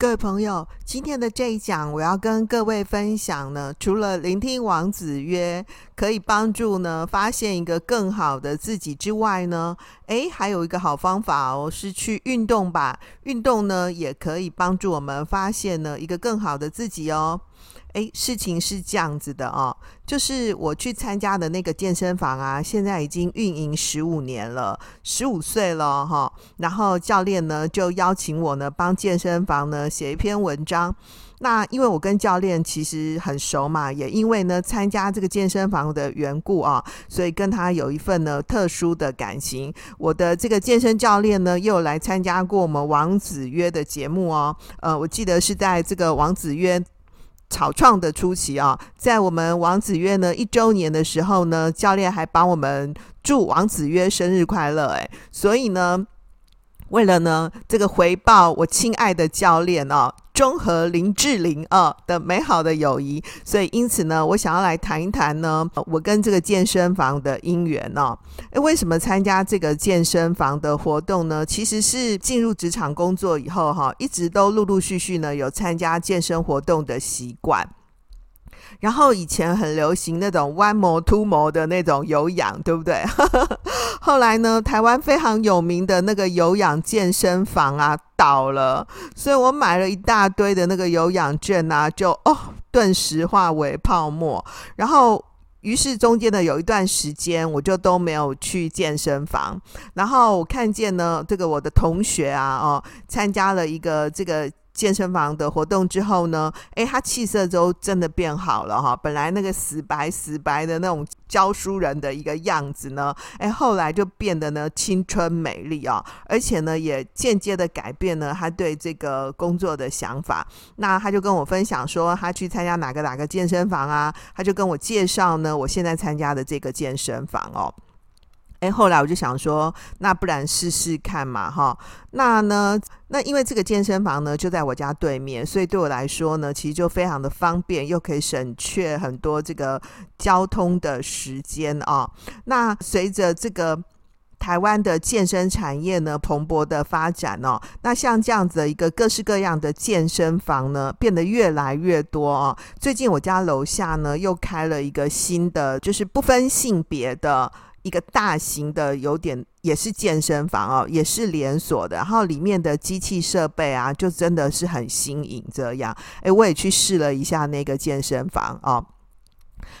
各位朋友，今天的这一讲，我要跟各位分享呢，除了聆听王子约可以帮助呢发现一个更好的自己之外呢，诶，还有一个好方法哦，是去运动吧。运动呢，也可以帮助我们发现呢一个更好的自己哦。诶，事情是这样子的哦，就是我去参加的那个健身房啊，现在已经运营十五年了，十五岁了哈、然后教练呢就邀请我呢帮健身房呢写一篇文章。那因为我跟教练其实很熟嘛，也因为呢参加这个健身房的缘故啊，所以跟他有一份呢特殊的感情。我的这个健身教练呢又来参加过我们王子约的节目哦。呃，我记得是在这个王子约。草创的初期啊，在我们王子曰呢一周年的时候呢，教练还帮我们祝王子曰生日快乐诶，所以呢，为了呢这个回报我亲爱的教练哦。中和林志玲哦的美好的友谊，所以因此呢，我想要来谈一谈呢，我跟这个健身房的因缘哦。诶，为什么参加这个健身房的活动呢？其实是进入职场工作以后哈，一直都陆陆续续呢有参加健身活动的习惯。然后以前很流行那种 One More Two More 的那种有氧，对不对？后来呢，台湾非常有名的那个有氧健身房啊倒了，所以我买了一大堆的那个有氧券啊，就哦顿时化为泡沫。然后于是中间的有一段时间，我就都没有去健身房。然后我看见呢，这个我的同学啊，哦，参加了一个这个。健身房的活动之后呢，诶，他气色都真的变好了哈。本来那个死白死白的那种教书人的一个样子呢，诶，后来就变得呢青春美丽啊，而且呢也间接的改变了他对这个工作的想法。那他就跟我分享说，他去参加哪个哪个健身房啊，他就跟我介绍呢，我现在参加的这个健身房哦。哎，后来我就想说，那不然试试看嘛，哈。那呢，那因为这个健身房呢就在我家对面，所以对我来说呢，其实就非常的方便，又可以省却很多这个交通的时间啊。那随着这个台湾的健身产业呢蓬勃的发展哦，那像这样子的一个各式各样的健身房呢变得越来越多哦。最近我家楼下呢又开了一个新的，就是不分性别的。一个大型的，有点也是健身房哦，也是连锁的，然后里面的机器设备啊，就真的是很新颖这样。诶，我也去试了一下那个健身房哦。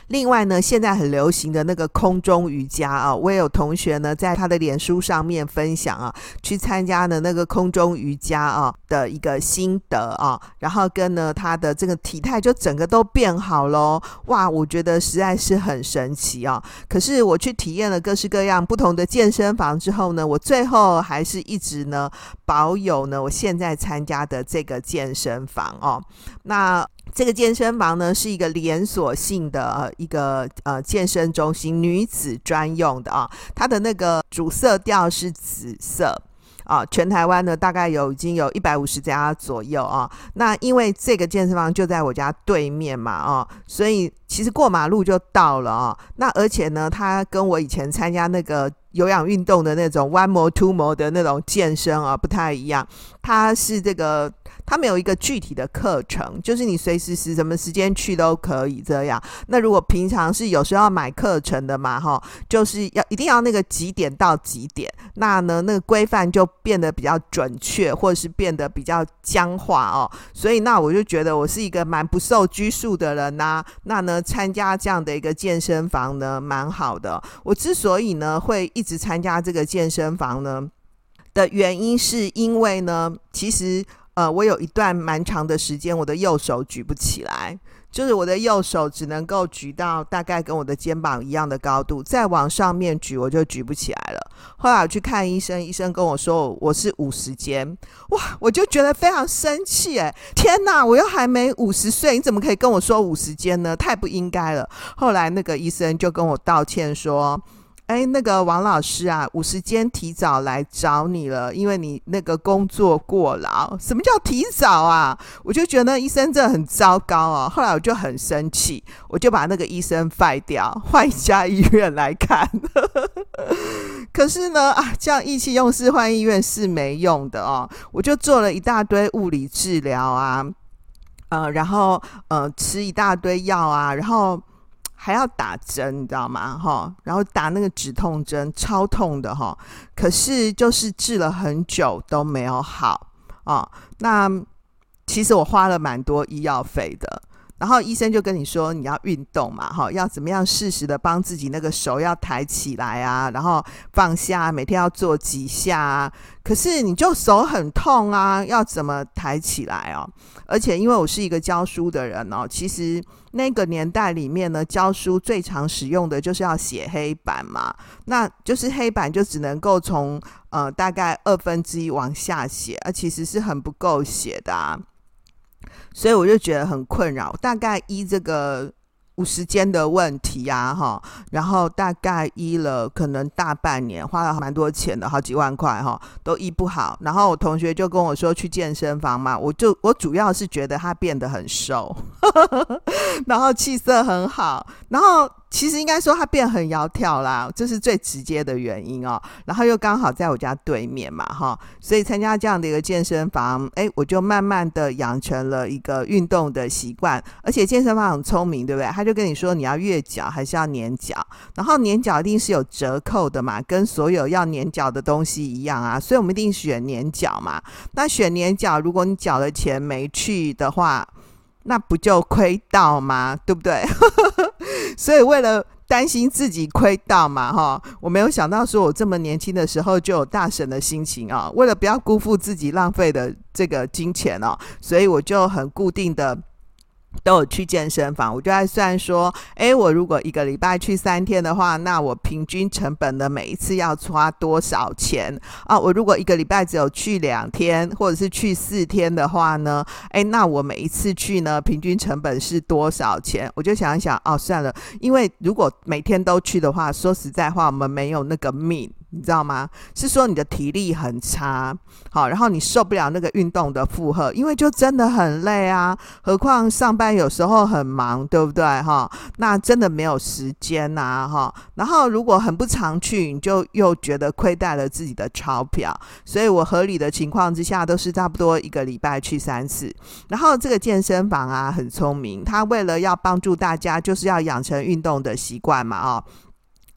另外呢，现在很流行的那个空中瑜伽啊，我也有同学呢，在他的脸书上面分享啊，去参加的那个空中瑜伽啊的一个心得啊，然后跟呢他的这个体态就整个都变好喽，哇，我觉得实在是很神奇啊。可是我去体验了各式各样不同的健身房之后呢，我最后还是一直呢保有呢我现在参加的这个健身房哦，那。这个健身房呢是一个连锁性的呃一个呃健身中心，女子专用的啊，它的那个主色调是紫色啊，全台湾呢大概有已经有一百五十家左右啊。那因为这个健身房就在我家对面嘛啊，所以其实过马路就到了啊。那而且呢，它跟我以前参加那个有氧运动的那种 One More Two More 的那种健身啊不太一样，它是这个。他没有一个具体的课程，就是你随时时什么时间去都可以这样。那如果平常是有时候要买课程的嘛，哈，就是要一定要那个几点到几点，那呢那个规范就变得比较准确，或者是变得比较僵化哦。所以那我就觉得我是一个蛮不受拘束的人呐。那呢参加这样的一个健身房呢，蛮好的。我之所以呢会一直参加这个健身房呢的原因，是因为呢其实。呃，我有一段蛮长的时间，我的右手举不起来，就是我的右手只能够举到大概跟我的肩膀一样的高度，再往上面举我就举不起来了。后来我去看医生，医生跟我说我是五十肩，哇，我就觉得非常生气，哎，天哪，我又还没五十岁，你怎么可以跟我说五十肩呢？太不应该了。后来那个医生就跟我道歉说。哎，那个王老师啊，我时间提早来找你了，因为你那个工作过劳。什么叫提早啊？我就觉得医生真的很糟糕哦。后来我就很生气，我就把那个医生废掉，换一家医院来看。可是呢，啊，这样意气用事换医院是没用的哦。我就做了一大堆物理治疗啊，呃，然后呃，吃一大堆药啊，然后。还要打针，你知道吗？哈，然后打那个止痛针，超痛的哈。可是就是治了很久都没有好啊。那其实我花了蛮多医药费的。然后医生就跟你说，你要运动嘛，哈，要怎么样适时的帮自己那个手要抬起来啊，然后放下，每天要做几下啊。可是你就手很痛啊，要怎么抬起来哦？而且因为我是一个教书的人哦，其实那个年代里面呢，教书最常使用的就是要写黑板嘛，那就是黑板就只能够从呃大概二分之一往下写，而其实是很不够写的啊。所以我就觉得很困扰，大概医这个五十间的问题啊，哈，然后大概医了可能大半年，花了蛮多钱的，好几万块哈，都医不好。然后我同学就跟我说去健身房嘛，我就我主要是觉得他变得很瘦，然后气色很好，然后。其实应该说他变很窈窕啦，这是最直接的原因哦。然后又刚好在我家对面嘛，哈，所以参加这样的一个健身房，哎，我就慢慢的养成了一个运动的习惯。而且健身房很聪明，对不对？他就跟你说你要月缴还是要年缴，然后年缴一定是有折扣的嘛，跟所有要年缴的东西一样啊，所以我们一定选年缴嘛。那选年缴，如果你缴了钱没去的话，那不就亏到吗？对不对？所以为了担心自己亏到嘛，哈，我没有想到说我这么年轻的时候就有大神的心情啊。为了不要辜负自己浪费的这个金钱哦，所以我就很固定的。都有去健身房，我就在算说，诶，我如果一个礼拜去三天的话，那我平均成本的每一次要花多少钱啊？我如果一个礼拜只有去两天，或者是去四天的话呢？诶，那我每一次去呢，平均成本是多少钱？我就想一想，哦，算了，因为如果每天都去的话，说实在话，我们没有那个命。你知道吗？是说你的体力很差，好，然后你受不了那个运动的负荷，因为就真的很累啊。何况上班有时候很忙，对不对？哈，那真的没有时间呐，哈。然后如果很不常去，你就又觉得亏待了自己的钞票。所以我合理的情况之下，都是差不多一个礼拜去三次。然后这个健身房啊，很聪明，他为了要帮助大家，就是要养成运动的习惯嘛，哦。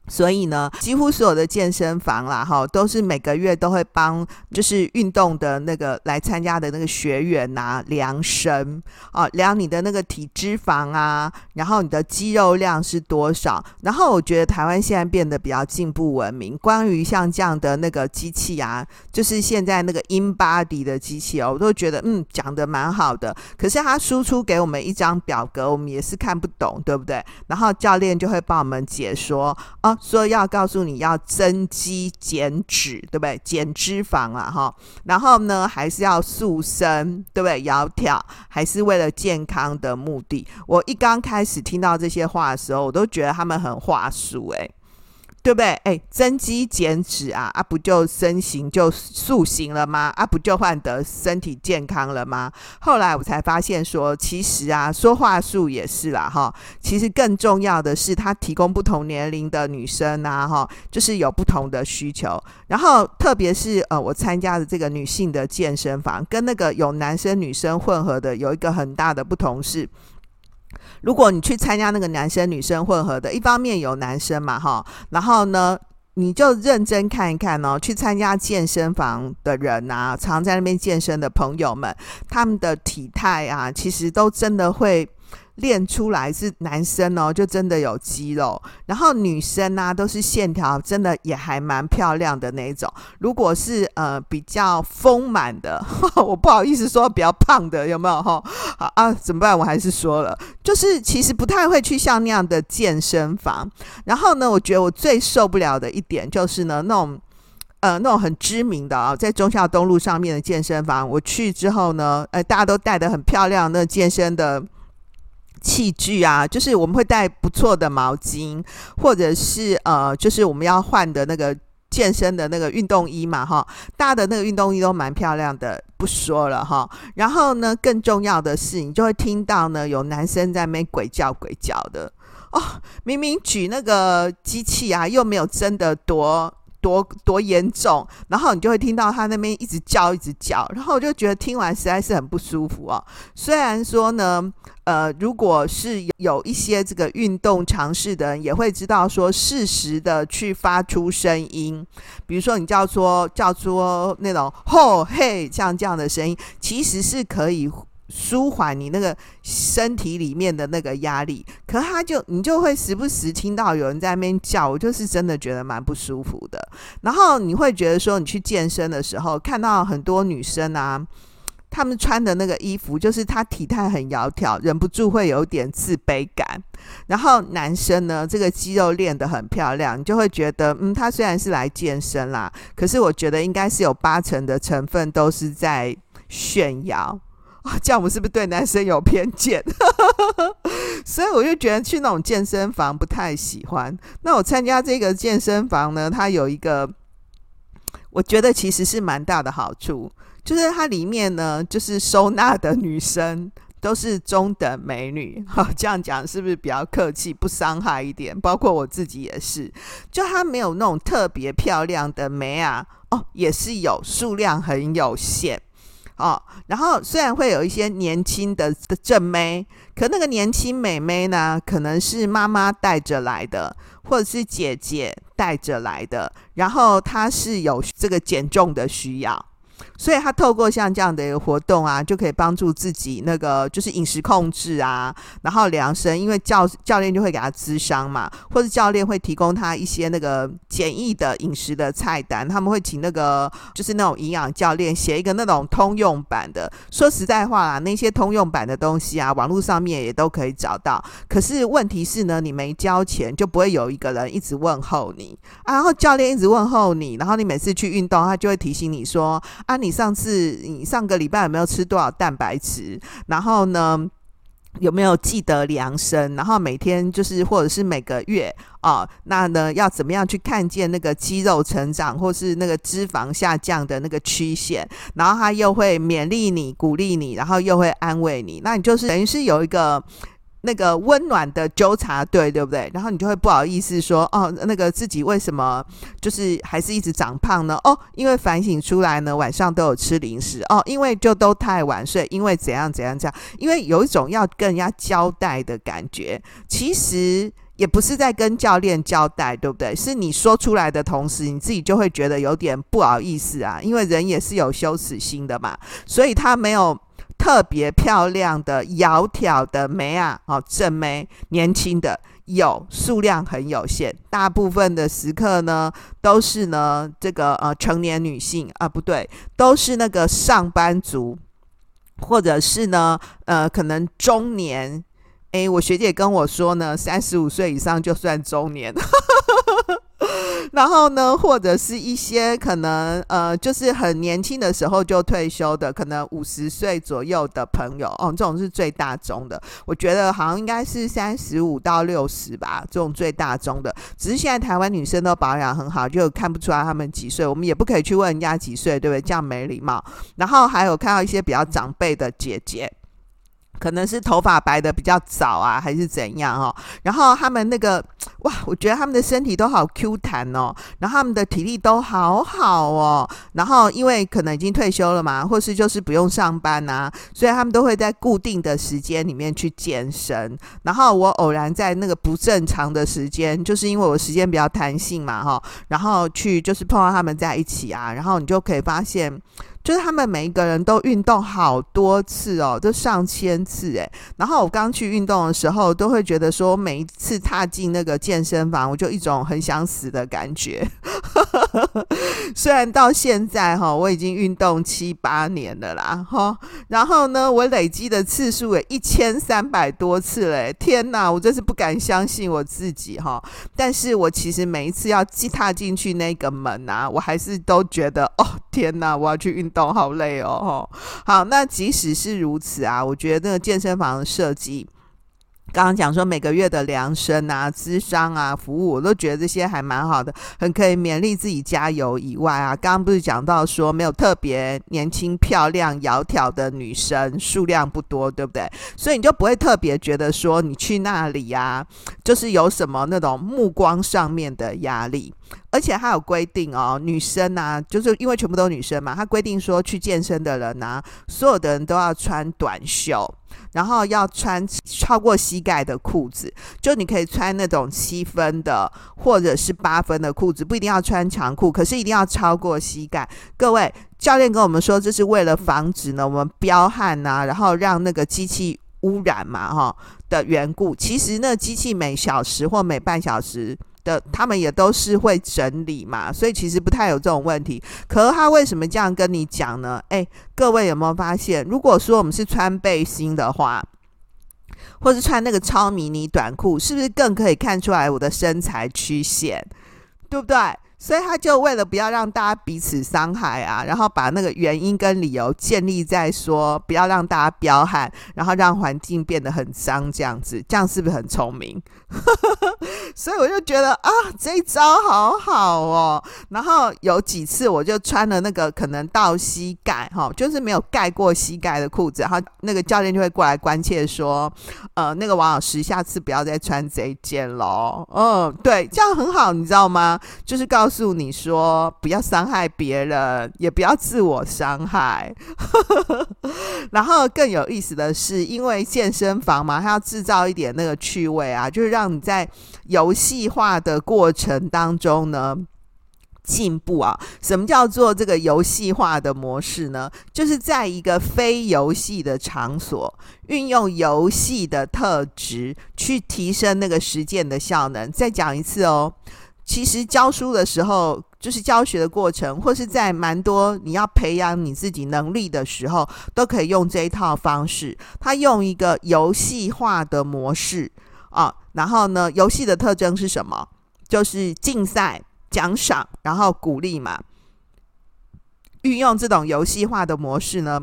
所以呢，几乎所有的健身房啦，哈，都是每个月都会帮，就是运动的那个来参加的那个学员呐，量身啊，量你的那个体脂肪啊，然后你的肌肉量是多少。然后我觉得台湾现在变得比较进步文明，关于像这样的那个机器啊，就是现在那个 InBody 的机器哦，我都觉得嗯，讲得蛮好的。可是它输出给我们一张表格，我们也是看不懂，对不对？然后教练就会帮我们解说啊。说要告诉你要增肌减脂，对不对？减脂肪啊，哈，然后呢，还是要塑身，对不对？窈窕，还是为了健康的目的。我一刚开始听到这些话的时候，我都觉得他们很话术，诶。对不对？哎，增肌减脂啊，啊不就身形就塑形了吗？啊不就换得身体健康了吗？后来我才发现说，其实啊，说话术也是啦，哈。其实更重要的是，它提供不同年龄的女生啊，哈，就是有不同的需求。然后特别是呃，我参加的这个女性的健身房，跟那个有男生女生混合的，有一个很大的不同是。如果你去参加那个男生女生混合的，一方面有男生嘛，哈，然后呢，你就认真看一看哦，去参加健身房的人啊，常在那边健身的朋友们，他们的体态啊，其实都真的会。练出来是男生哦，就真的有肌肉，然后女生啊都是线条，真的也还蛮漂亮的那种。如果是呃比较丰满的，我不好意思说比较胖的有没有哈？好啊，怎么办？我还是说了，就是其实不太会去像那样的健身房。然后呢，我觉得我最受不了的一点就是呢，那种呃那种很知名的啊，在中孝东路上面的健身房，我去之后呢，呃大家都带得很漂亮，那健身的。器具啊，就是我们会带不错的毛巾，或者是呃，就是我们要换的那个健身的那个运动衣嘛，哈，大的那个运动衣都蛮漂亮的，不说了哈。然后呢，更重要的是，你就会听到呢，有男生在那边鬼叫鬼叫的哦，明明举那个机器啊，又没有真的多。多多严重，然后你就会听到他那边一直叫，一直叫，然后我就觉得听完实在是很不舒服哦。虽然说呢，呃，如果是有一些这个运动尝试的人，也会知道说适时的去发出声音，比如说你叫做叫做那种吼嘿，像这样的声音，其实是可以。舒缓你那个身体里面的那个压力，可他就你就会时不时听到有人在那边叫，我就是真的觉得蛮不舒服的。然后你会觉得说，你去健身的时候，看到很多女生啊，她们穿的那个衣服，就是她体态很窈窕，忍不住会有点自卑感。然后男生呢，这个肌肉练得很漂亮，你就会觉得，嗯，他虽然是来健身啦，可是我觉得应该是有八成的成分都是在炫耀。啊，这样我是不是对男生有偏见？所以我就觉得去那种健身房不太喜欢。那我参加这个健身房呢，它有一个，我觉得其实是蛮大的好处，就是它里面呢，就是收纳的女生都是中等美女。好，这样讲是不是比较客气，不伤害一点？包括我自己也是，就它没有那种特别漂亮的美啊，哦，也是有，数量很有限。哦，然后虽然会有一些年轻的的正妹，可那个年轻美眉呢，可能是妈妈带着来的，或者是姐姐带着来的，然后她是有这个减重的需要。所以他透过像这样的一个活动啊，就可以帮助自己那个就是饮食控制啊，然后量身，因为教教练就会给他咨商嘛，或者教练会提供他一些那个简易的饮食的菜单，他们会请那个就是那种营养教练写一个那种通用版的。说实在话啊，那些通用版的东西啊，网络上面也都可以找到。可是问题是呢，你没交钱，就不会有一个人一直问候你啊，然后教练一直问候你，然后你每次去运动，他就会提醒你说。啊，你上次你上个礼拜有没有吃多少蛋白质？然后呢，有没有记得量身？然后每天就是或者是每个月啊，那呢要怎么样去看见那个肌肉成长，或是那个脂肪下降的那个曲线？然后他又会勉励你、鼓励你，然后又会安慰你。那你就是等于是有一个。那个温暖的纠察队，对不对？然后你就会不好意思说，哦，那个自己为什么就是还是一直长胖呢？哦，因为反省出来呢，晚上都有吃零食。哦，因为就都太晚睡，因为怎样怎样这样，因为有一种要跟人家交代的感觉。其实也不是在跟教练交代，对不对？是你说出来的同时，你自己就会觉得有点不好意思啊，因为人也是有羞耻心的嘛，所以他没有。特别漂亮的窈窕的妹啊，哦，正妹，年轻的有，数量很有限，大部分的时刻呢都是呢这个呃成年女性啊，不对，都是那个上班族，或者是呢呃可能中年，诶，我学姐跟我说呢，三十五岁以上就算中年。然后呢，或者是一些可能呃，就是很年轻的时候就退休的，可能五十岁左右的朋友哦，这种是最大宗的。我觉得好像应该是三十五到六十吧，这种最大宗的。只是现在台湾女生都保养很好，就看不出来她们几岁。我们也不可以去问人家几岁，对不对？这样没礼貌。然后还有看到一些比较长辈的姐姐。可能是头发白的比较早啊，还是怎样哦？然后他们那个哇，我觉得他们的身体都好 Q 弹哦，然后他们的体力都好好哦。然后因为可能已经退休了嘛，或是就是不用上班啊，所以他们都会在固定的时间里面去健身。然后我偶然在那个不正常的时间，就是因为我时间比较弹性嘛，哈，然后去就是碰到他们在一起啊，然后你就可以发现。就是他们每一个人都运动好多次哦，都上千次诶。然后我刚去运动的时候，都会觉得说，每一次踏进那个健身房，我就一种很想死的感觉。虽然到现在哈，我已经运动七八年了啦哈。然后呢，我累积的次数也一千三百多次嘞。天哪，我真是不敢相信我自己哈。但是我其实每一次要踏进去那个门啊，我还是都觉得哦，天哪，我要去运动。好累哦，好，那即使是如此啊，我觉得那个健身房的设计刚刚讲说每个月的量身啊、咨商啊、服务，我都觉得这些还蛮好的，很可以勉励自己加油。以外啊，刚刚不是讲到说没有特别年轻、漂亮、窈窕的女生数量不多，对不对？所以你就不会特别觉得说你去那里呀、啊，就是有什么那种目光上面的压力。而且还有规定哦，女生啊，就是因为全部都是女生嘛，他规定说去健身的人啊，所有的人都要穿短袖。然后要穿超过膝盖的裤子，就你可以穿那种七分的或者是八分的裤子，不一定要穿长裤，可是一定要超过膝盖。各位教练跟我们说，这是为了防止呢我们飙汗呐、然后让那个机器污染嘛，哈的缘故。其实那机器每小时或每半小时。的他们也都是会整理嘛，所以其实不太有这种问题。可是他为什么这样跟你讲呢？诶，各位有没有发现，如果说我们是穿背心的话，或是穿那个超迷你短裤，是不是更可以看出来我的身材曲线？对不对？所以他就为了不要让大家彼此伤害啊，然后把那个原因跟理由建立在说不要让大家彪悍，然后让环境变得很脏这样子，这样是不是很聪明？所以我就觉得啊，这一招好好哦。然后有几次我就穿了那个可能到膝盖哈，就是没有盖过膝盖的裤子，然后那个教练就会过来关切说，呃，那个王老师下次不要再穿这一件喽。嗯，对，这样很好，你知道吗？就是告诉。你说，不要伤害别人，也不要自我伤害。然后更有意思的是，因为健身房嘛，它要制造一点那个趣味啊，就是让让你在游戏化的过程当中呢进步啊。什么叫做这个游戏化的模式呢？就是在一个非游戏的场所，运用游戏的特质去提升那个实践的效能。再讲一次哦。其实教书的时候，就是教学的过程，或是在蛮多你要培养你自己能力的时候，都可以用这一套方式。他用一个游戏化的模式啊，然后呢，游戏的特征是什么？就是竞赛、奖赏，然后鼓励嘛。运用这种游戏化的模式呢，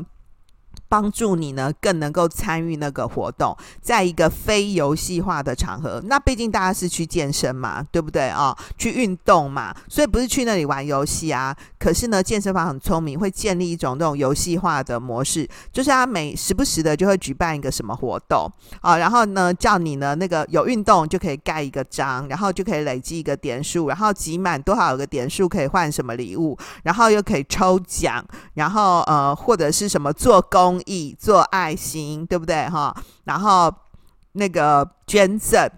帮助你呢，更能够参与那个活动，在一个非游戏化的场合。那毕竟大家是去健身嘛，对不对啊、哦？去运动嘛，所以不是去那里玩游戏啊。可是呢，健身房很聪明，会建立一种那种游戏化的模式，就是他每时不时的就会举办一个什么活动啊，然后呢，叫你呢那个有运动就可以盖一个章，然后就可以累积一个点数，然后集满多少个点数可以换什么礼物，然后又可以抽奖，然后呃或者是什么做工以。做爱心，对不对哈？然后那个捐赠，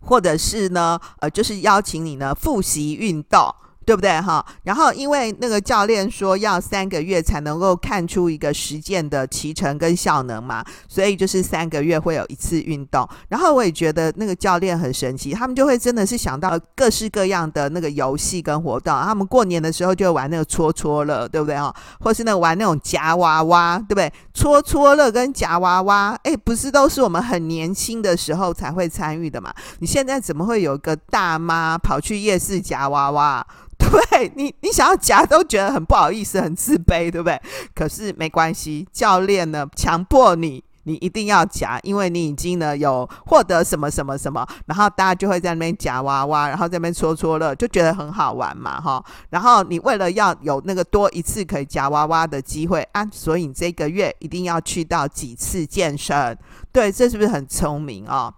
或者是呢，呃，就是邀请你呢复习运动。对不对哈？然后因为那个教练说要三个月才能够看出一个实践的骑乘跟效能嘛，所以就是三个月会有一次运动。然后我也觉得那个教练很神奇，他们就会真的是想到各式各样的那个游戏跟活动。他们过年的时候就会玩那个戳戳乐，对不对哈？或是那玩那种夹娃娃，对不对？搓搓乐跟夹娃娃，哎，不是都是我们很年轻的时候才会参与的嘛？你现在怎么会有个大妈跑去夜市夹娃娃？对你，你想要夹都觉得很不好意思，很自卑，对不对？可是没关系，教练呢强迫你，你一定要夹，因为你已经呢有获得什么什么什么，然后大家就会在那边夹娃娃，然后在那边戳戳乐，就觉得很好玩嘛，哈。然后你为了要有那个多一次可以夹娃娃的机会啊，所以你这个月一定要去到几次健身，对，这是不是很聪明啊？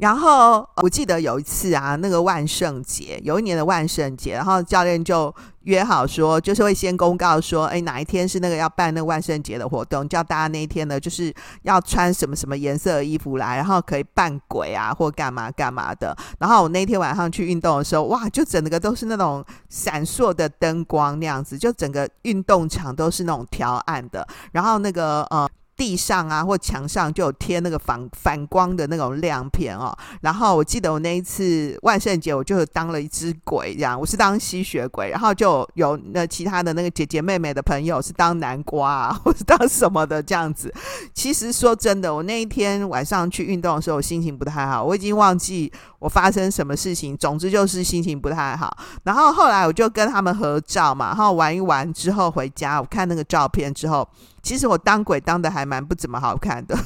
然后我记得有一次啊，那个万圣节，有一年的万圣节，然后教练就约好说，就是会先公告说，哎，哪一天是那个要办那个万圣节的活动，叫大家那一天呢，就是要穿什么什么颜色的衣服来，然后可以扮鬼啊，或干嘛干嘛的。然后我那天晚上去运动的时候，哇，就整个都是那种闪烁的灯光那样子，就整个运动场都是那种调暗的，然后那个呃。地上啊，或墙上就有贴那个反反光的那种亮片哦。然后我记得我那一次万圣节，我就当了一只鬼，这样我是当吸血鬼。然后就有那其他的那个姐姐妹妹的朋友是当南瓜啊，或是当什么的这样子。其实说真的，我那一天晚上去运动的时候，我心情不太好，我已经忘记我发生什么事情。总之就是心情不太好。然后后来我就跟他们合照嘛，然后玩一玩之后回家，我看那个照片之后。其实我当鬼当的还蛮不怎么好看的，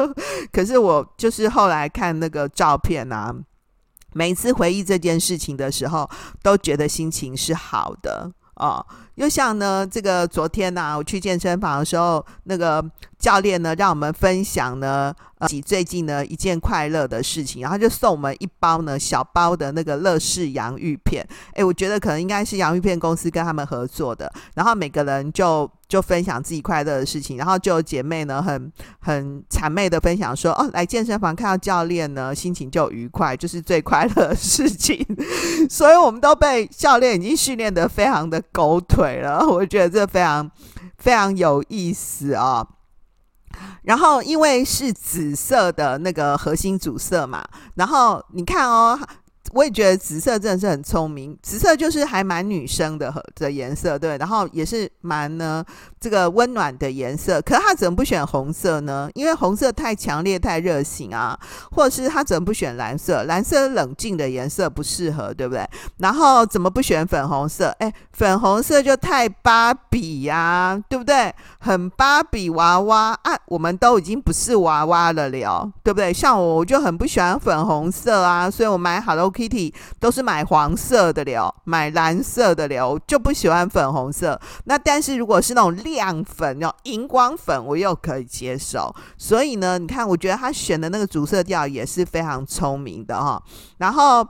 可是我就是后来看那个照片啊，每次回忆这件事情的时候，都觉得心情是好的哦。又像呢，这个昨天呢、我去健身房的时候，那个教练呢，让我们分享呢，呃，最近呢一件快乐的事情，然后就送我们一包呢小包的那个乐事洋芋片。诶，我觉得可能应该是洋芋片公司跟他们合作的，然后每个人就就分享自己快乐的事情，然后就有姐妹呢很很谄媚的分享说，哦，来健身房看到教练呢，心情就愉快，就是最快乐的事情。所以我们都被教练已经训练得非常的狗腿。了，我觉得这非常非常有意思啊、哦。然后因为是紫色的那个核心主色嘛，然后你看哦。我也觉得紫色真的是很聪明，紫色就是还蛮女生的的颜色，对，然后也是蛮呢这个温暖的颜色。可是他怎么不选红色呢？因为红色太强烈、太热情啊，或者是他怎么不选蓝色？蓝色冷静的颜色不适合，对不对？然后怎么不选粉红色？哎，粉红色就太芭比呀、对不对？很芭比娃娃啊，我们都已经不是娃娃了了，对不对？像我，我就很不喜欢粉红色啊，所以我买 Hello Kitty。都是买黄色的了，买蓝色的了，就不喜欢粉红色。那但是如果是那种亮粉，哦荧光粉，我又可以接受。所以呢，你看，我觉得他选的那个主色调也是非常聪明的哈。然后。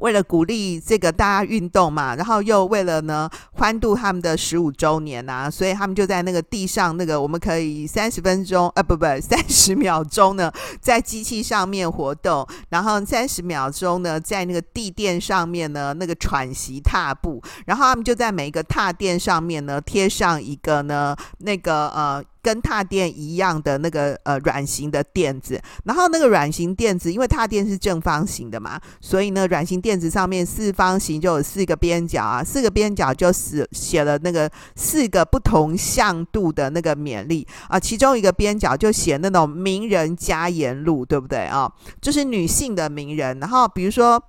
为了鼓励这个大家运动嘛，然后又为了呢欢度他们的十五周年呐、所以他们就在那个地上那个我们可以三十分钟啊，不不 三十秒钟呢，在机器上面活动，然后三十秒钟呢在那个地垫上面呢那个喘息踏步，然后他们就在每一个踏垫上面呢贴上一个呢那个呃。跟踏垫一样的那个呃软型的垫子，然后那个软型垫子，因为踏垫是正方形的嘛，所以呢软型垫子上面四方形就有四个边角啊，四个边角就是写了那个四个不同向度的那个勉励啊，其中一个边角就写那种名人佳言录，对不对啊？就是女性的名人，然后比如说。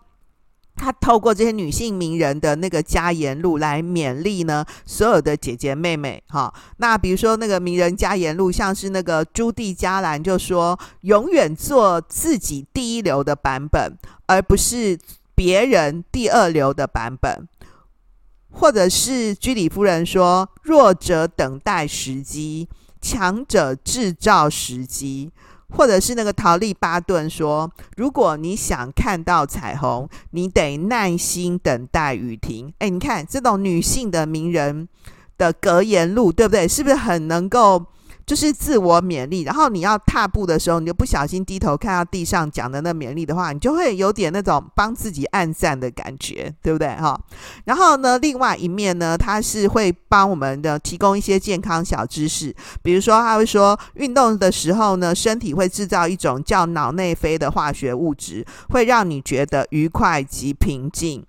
他透过这些女性名人的那个佳言录来勉励呢，所有的姐姐妹妹哈。那比如说那个名人佳言录，像是那个朱蒂嘉兰就说，永远做自己第一流的版本，而不是别人第二流的版本。或者是居里夫人说，弱者等待时机，强者制造时机。或者是那个陶丽巴顿说：“如果你想看到彩虹，你得耐心等待雨停。”哎，你看这种女性的名人的格言录，对不对？是不是很能够？就是自我勉励，然后你要踏步的时候，你就不小心低头看到地上讲的那勉励的话，你就会有点那种帮自己按赞的感觉，对不对哈？然后呢，另外一面呢，它是会帮我们的提供一些健康小知识，比如说他会说，运动的时候呢，身体会制造一种叫脑内啡的化学物质，会让你觉得愉快及平静。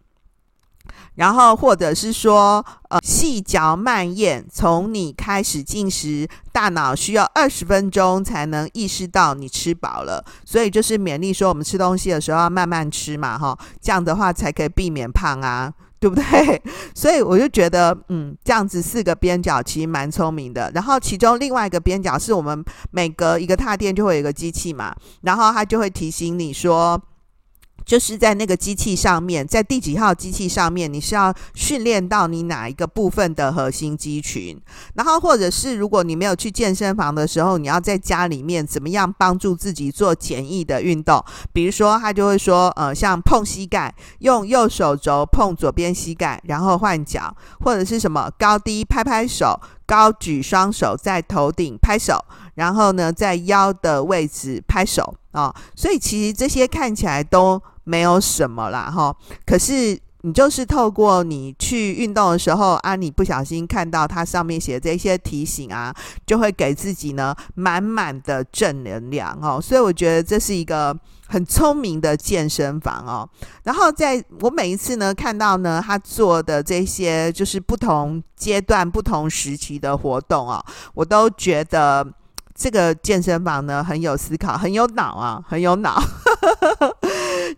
然后，或者是说，呃，细嚼慢咽，从你开始进食，大脑需要二十分钟才能意识到你吃饱了。所以就是勉励说，我们吃东西的时候要慢慢吃嘛，哈，这样的话才可以避免胖啊，对不对？所以我就觉得，嗯，这样子四个边角其实蛮聪明的。然后其中另外一个边角是我们每隔一个踏垫就会有一个机器嘛，然后它就会提醒你说。就是在那个机器上面，在第几号机器上面，你是要训练到你哪一个部分的核心肌群，然后或者是如果你没有去健身房的时候，你要在家里面怎么样帮助自己做简易的运动？比如说，他就会说，呃，像碰膝盖，用右手肘碰左边膝盖，然后换脚，或者是什么高低拍拍手，高举双手在头顶拍手，然后呢，在腰的位置拍手啊，哦，所以其实这些看起来都。没有什么啦，哈。可是你就是透过你去运动的时候啊，你不小心看到它上面写这些提醒啊，就会给自己呢满满的正能量哦。所以我觉得这是一个很聪明的健身房哦。然后在我每一次呢看到呢他做的这些就是不同阶段、不同时期的活动哦，我都觉得这个健身房呢很有思考、很有脑啊，很有脑。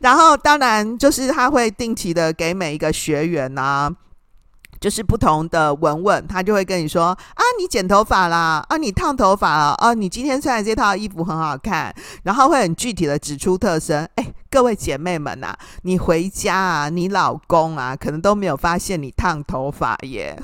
然后，当然就是他会定期的给每一个学员啊，就是不同的文文，他就会跟你说啊，你剪头发啦，啊，你烫头发了，啊，你今天穿的这套衣服很好看，然后会很具体的指出特征。哎，各位姐妹们呐、你回家啊，你老公啊，可能都没有发现你烫头发耶。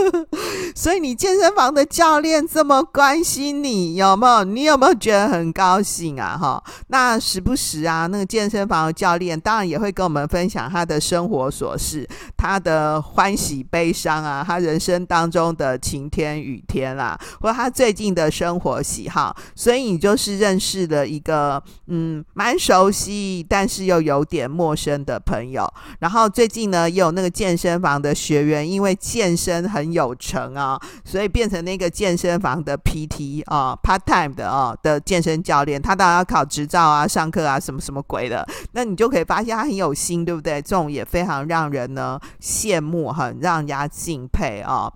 所以你健身房的教练这么关心你，有没有？你有没有觉得很高兴啊？哈，那时不时啊，那个健身房的教练当然也会跟我们分享他的生活琐事，他的欢喜。悲伤啊，他人生当中的晴天雨天、啊，或他最近的生活喜好，所以你就是认识了一个嗯蛮熟悉，但是又有点陌生的朋友。然后最近呢，也有那个健身房的学员，因为健身很有成啊，所以变成那个健身房的 PT 啊，part time 的啊的健身教练。他当然要考执照啊，上课啊，什么什么鬼的。那你就可以发现他很有心，对不对？这种也非常让人呢羡慕，很让。人家敬佩啊！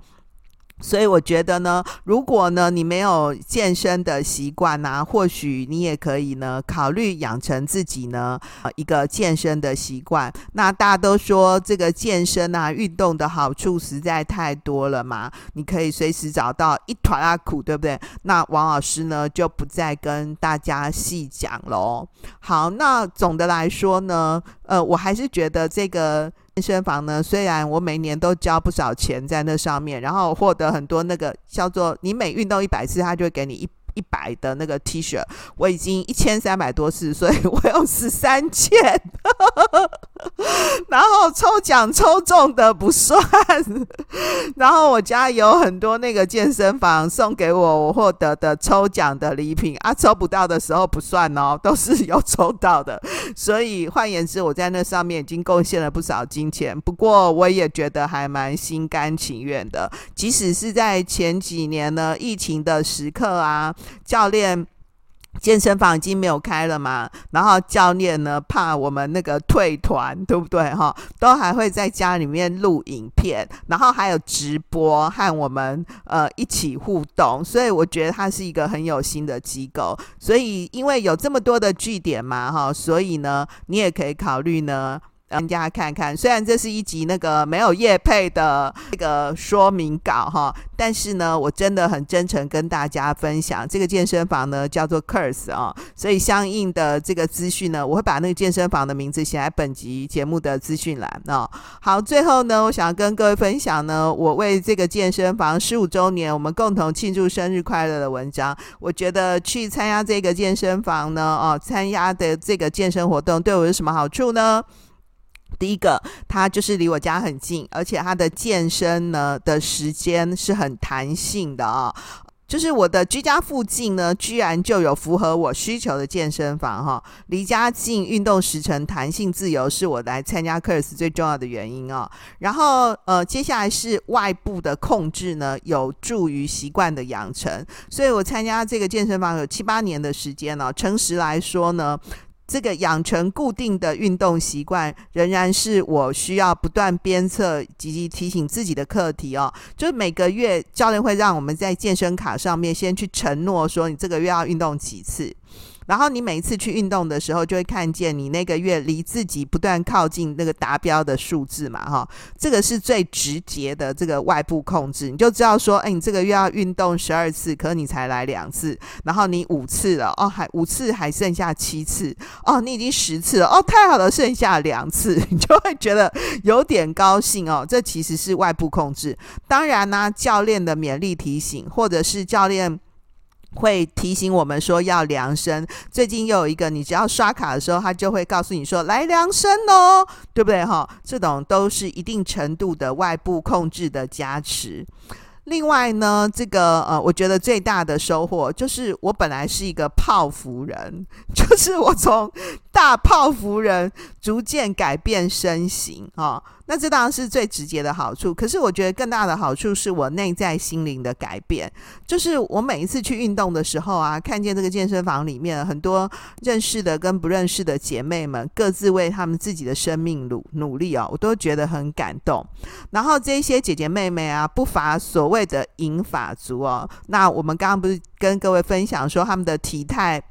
所以我觉得呢，如果呢你没有健身的习惯呢，或许你也可以呢考虑养成自己呢一个健身的习惯。那大家都说这个健身啊运动的好处实在太多了嘛，你可以随时找到一团啊苦，对不对？那王老师呢就不再跟大家细讲喽。好，那总的来说呢，呃，我还是觉得这个。健身房呢，虽然我每年都交不少钱在那上面，然后获得很多那个叫做你每运动一百次，他就会给你一一百的那个 T 恤。我已经一千三百多次，所以我有十三件。然后抽奖抽中的不算，然后我家有很多那个健身房送给我我获得的抽奖的礼品啊，抽不到的时候不算哦，都是有抽到的。所以换言之，我在那上面已经贡献了不少金钱。不过我也觉得还蛮心甘情愿的，即使是在前几年呢，疫情的时刻啊，教练。健身房已经没有开了嘛，然后教练呢怕我们那个退团，对不对哈？都还会在家里面录影片，然后还有直播和我们呃一起互动，所以我觉得他是一个很有心的机构。所以因为有这么多的据点嘛哈，所以呢你也可以考虑呢。让大家看看，虽然这是一集那个没有业配的这个说明稿哈，但是呢，我真的很真诚跟大家分享，这个健身房呢叫做 Curse 啊，所以相应的这个资讯呢，我会把那个健身房的名字写在本集节目的资讯栏啊。好，最后呢，我想要跟各位分享呢，我为这个健身房十五周年，我们共同庆祝生日快乐的文章。我觉得去参加这个健身房呢，哦，参加的这个健身活动对我有什么好处呢？第一个，它就是离我家很近，而且它的健身呢的时间是很弹性的啊、就是我的居家附近呢，居然就有符合我需求的健身房哈、离家近，运动时程弹性自由，是我来参加 Curse 最重要的原因啊、哦。然后呃，接下来是外部的控制呢，有助于习惯的养成。所以我参加这个健身房有七八年的时间了、诚实来说呢。这个养成固定的运动习惯，仍然是我需要不断鞭策以及提醒自己的课题哦。就是每个月教练会让我们在健身卡上面先去承诺说，你这个月要运动几次。然后你每一次去运动的时候，就会看见你那个月离自己不断靠近那个达标的数字嘛，哈，这个是最直接的这个外部控制，你就知道说，哎，你这个月要运动十二次，可你才来两次，然后你五次了，哦，还五次还剩下七次，哦，你已经十次了，哦，太好了，剩下两次，你就会觉得有点高兴哦。这其实是外部控制，当然呢，教练的勉励提醒，或者是教练。会提醒我们说要量身。最近又有一个，你只要刷卡的时候，他就会告诉你说来量身哦，对不对哈？这种都是一定程度的外部控制的加持。另外呢，这个呃，我觉得最大的收获就是我本来是一个泡芙人，就是我从大泡芙人逐渐改变身形啊。那这当然是最直接的好处，可是我觉得更大的好处是我内在心灵的改变。就是我每一次去运动的时候啊，看见这个健身房里面很多认识的跟不认识的姐妹们，各自为他们自己的生命努努力哦，我都觉得很感动。然后这些姐姐妹妹啊，不乏所谓的银发族哦。那我们刚刚不是跟各位分享说他们的体态？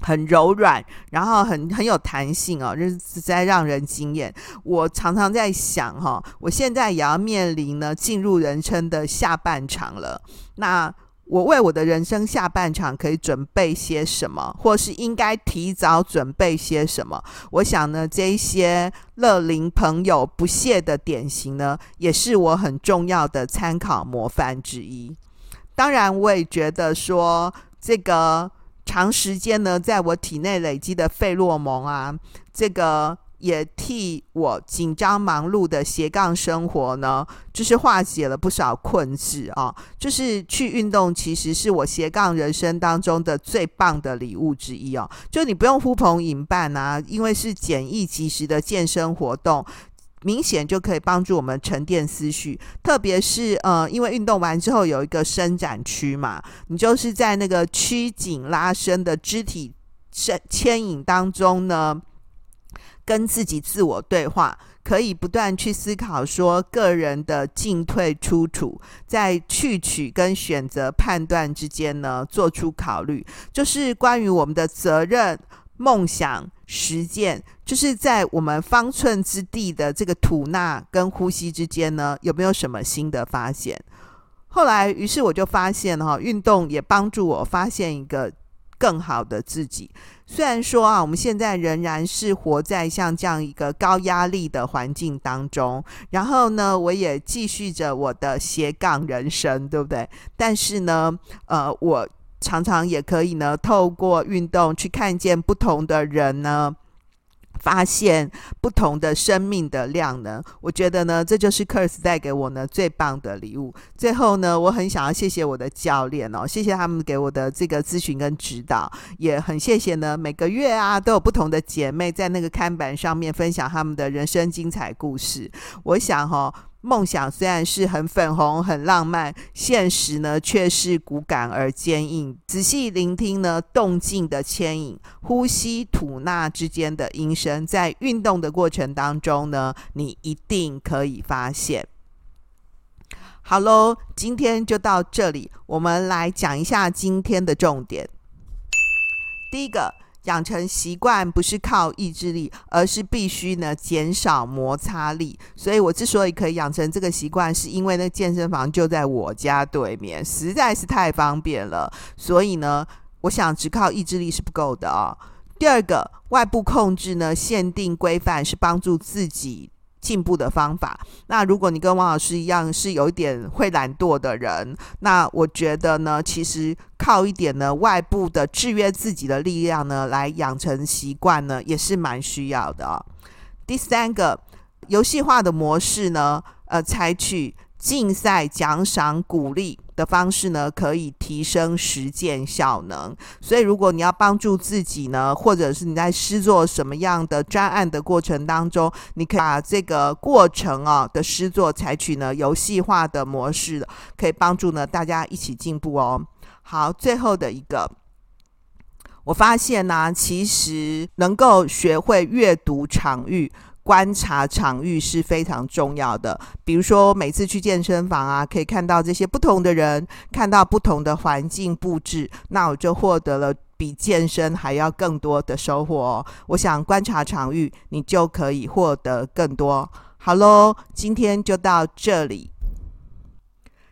很柔软，然后很很有弹性哦，就是实在让人惊艳。我常常在想哈、我现在也要面临呢进入人生的下半场了。那我为我的人生下半场可以准备些什么，或是应该提早准备些什么？我想呢，这一些乐龄朋友不懈的典型呢，也是我很重要的参考模范之一。当然，我也觉得说这个。长时间呢，在我体内累积的费洛蒙啊，这个也替我紧张忙碌的斜杠生活呢，就是化解了不少困滞啊。就是去运动，其实是我斜杠人生当中的最棒的礼物之一哦。就你不用呼朋引伴啊，因为是简易及时的健身活动。明显就可以帮助我们沉淀思绪，特别是呃，因为运动完之后有一个伸展区嘛，你就是在那个曲颈拉伸的肢体牵引当中呢，跟自己自我对话，可以不断去思考说个人的进退出处，在去取跟选择判断之间呢，做出考虑，就是关于我们的责任。梦想实践，就是在我们方寸之地的这个吐纳跟呼吸之间呢，有没有什么新的发现？后来，于是我就发现哈，运动也帮助我发现一个更好的自己。虽然说啊，我们现在仍然是活在像这样一个高压力的环境当中，然后呢，我也继续着我的斜杠人生，对不对？但是呢，呃，我。常常也可以呢，透过运动去看见不同的人呢，发现不同的生命的量呢。我觉得呢，这就是 Curs 带给我呢最棒的礼物。最后呢，我很想要谢谢我的教练哦，谢谢他们给我的这个咨询跟指导，也很谢谢呢每个月啊都有不同的姐妹在那个看板上面分享他们的人生精彩故事。我想哈、哦。梦想虽然是很粉红、很浪漫，现实呢却是骨感而坚硬。仔细聆听呢，动静的牵引，呼吸吐纳之间的音声，在运动的过程当中呢，你一定可以发现。好喽，今天就到这里，我们来讲一下今天的重点。第一个。养成习惯不是靠意志力，而是必须呢减少摩擦力。所以我之所以可以养成这个习惯，是因为那健身房就在我家对面，实在是太方便了。所以呢，我想只靠意志力是不够的啊、哦。第二个，外部控制呢，限定规范是帮助自己进步的方法。那如果你跟王老师一样是有一点会懒惰的人，那我觉得呢，其实靠一点呢外部的制约自己的力量呢，来养成习惯呢，也是蛮需要的哦。第三个，游戏化的模式呢，呃，采取。竞赛、奖赏、鼓励的方式呢，可以提升实践效能。所以，如果你要帮助自己呢，或者是你在施作什么样的专案的过程当中，你可以把这个过程啊的施作采取呢游戏化的模式，可以帮助呢大家一起进步哦。好，最后的一个，我发现呢、其实能够学会阅读场域。观察场域是非常重要的。比如说，每次去健身房啊，可以看到这些不同的人，看到不同的环境布置，那我就获得了比健身还要更多的收获哦。我想观察场域，你就可以获得更多。好喽，今天就到这里，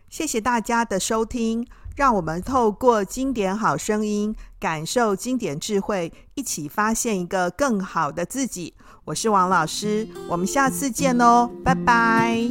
谢谢大家的收听。让我们透过经典好声音，感受经典智慧，一起发现一个更好的自己。我是王老师，我们下次见哦，拜拜。